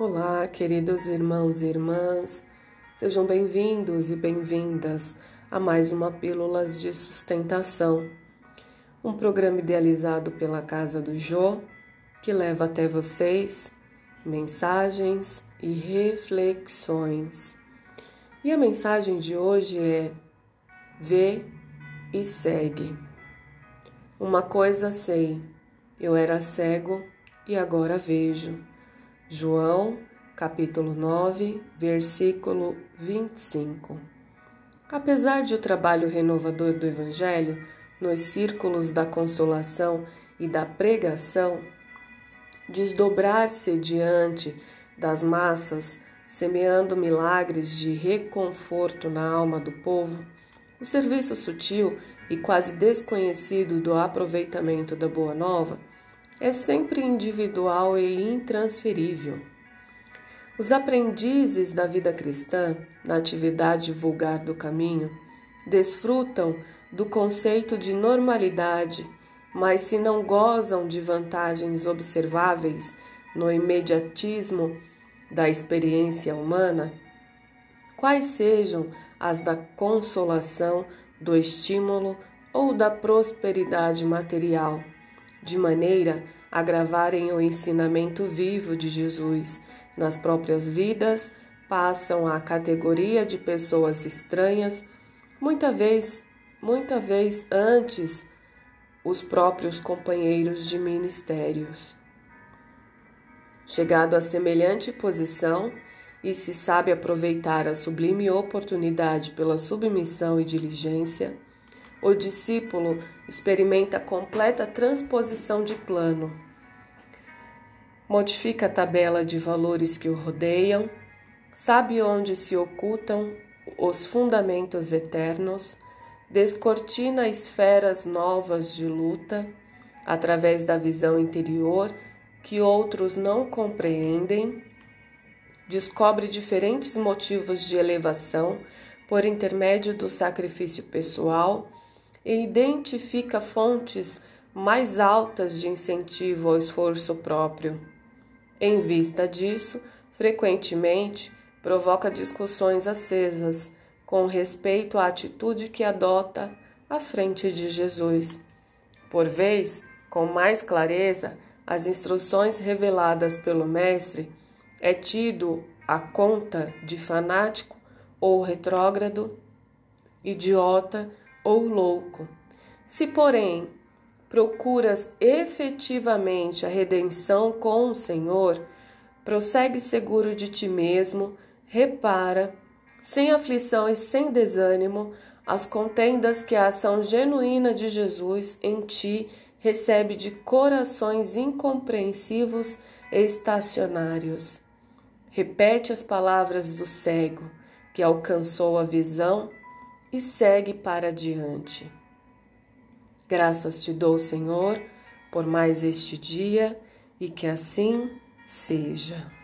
Olá, queridos irmãos e irmãs, sejam bem-vindos e bem-vindas a mais uma Pílulas de Sustentação, um programa idealizado pela Casa do Jô que leva até vocês mensagens e reflexões. E a mensagem de hoje é: Vê e segue. Uma coisa sei, eu era cego e agora vejo. João, capítulo 9, versículo 25. Apesar de o trabalho renovador do Evangelho nos círculos da consolação e da pregação desdobrar-se diante das massas, semeando milagres de reconforto na alma do povo, o serviço sutil e quase desconhecido do aproveitamento da Boa Nova é sempre individual e intransferível. Os aprendizes da vida cristã, na atividade vulgar do caminho, desfrutam do conceito de normalidade, mas se não gozam de vantagens observáveis no imediatismo da experiência humana, quais sejam as da consolação, do estímulo ou da prosperidade material de maneira a gravarem o ensinamento vivo de Jesus nas próprias vidas, passam à categoria de pessoas estranhas, muita vez, muita vez antes os próprios companheiros de ministérios. Chegado a semelhante posição, e se sabe aproveitar a sublime oportunidade pela submissão e diligência, o discípulo experimenta completa transposição de plano. Modifica a tabela de valores que o rodeiam, sabe onde se ocultam os fundamentos eternos, descortina esferas novas de luta através da visão interior que outros não compreendem, descobre diferentes motivos de elevação por intermédio do sacrifício pessoal e identifica fontes mais altas de incentivo ao esforço próprio. Em vista disso, frequentemente provoca discussões acesas com respeito à atitude que adota à frente de Jesus. Por vez, com mais clareza, as instruções reveladas pelo Mestre é tido a conta de fanático ou retrógrado, idiota ou louco. Se, porém, procuras efetivamente a redenção com o Senhor, prossegue seguro de ti mesmo, repara, sem aflição e sem desânimo, as contendas que a ação genuína de Jesus em ti recebe de corações incompreensivos e estacionários. Repete as palavras do cego que alcançou a visão e segue para diante. Graças te dou, Senhor, por mais este dia e que assim seja.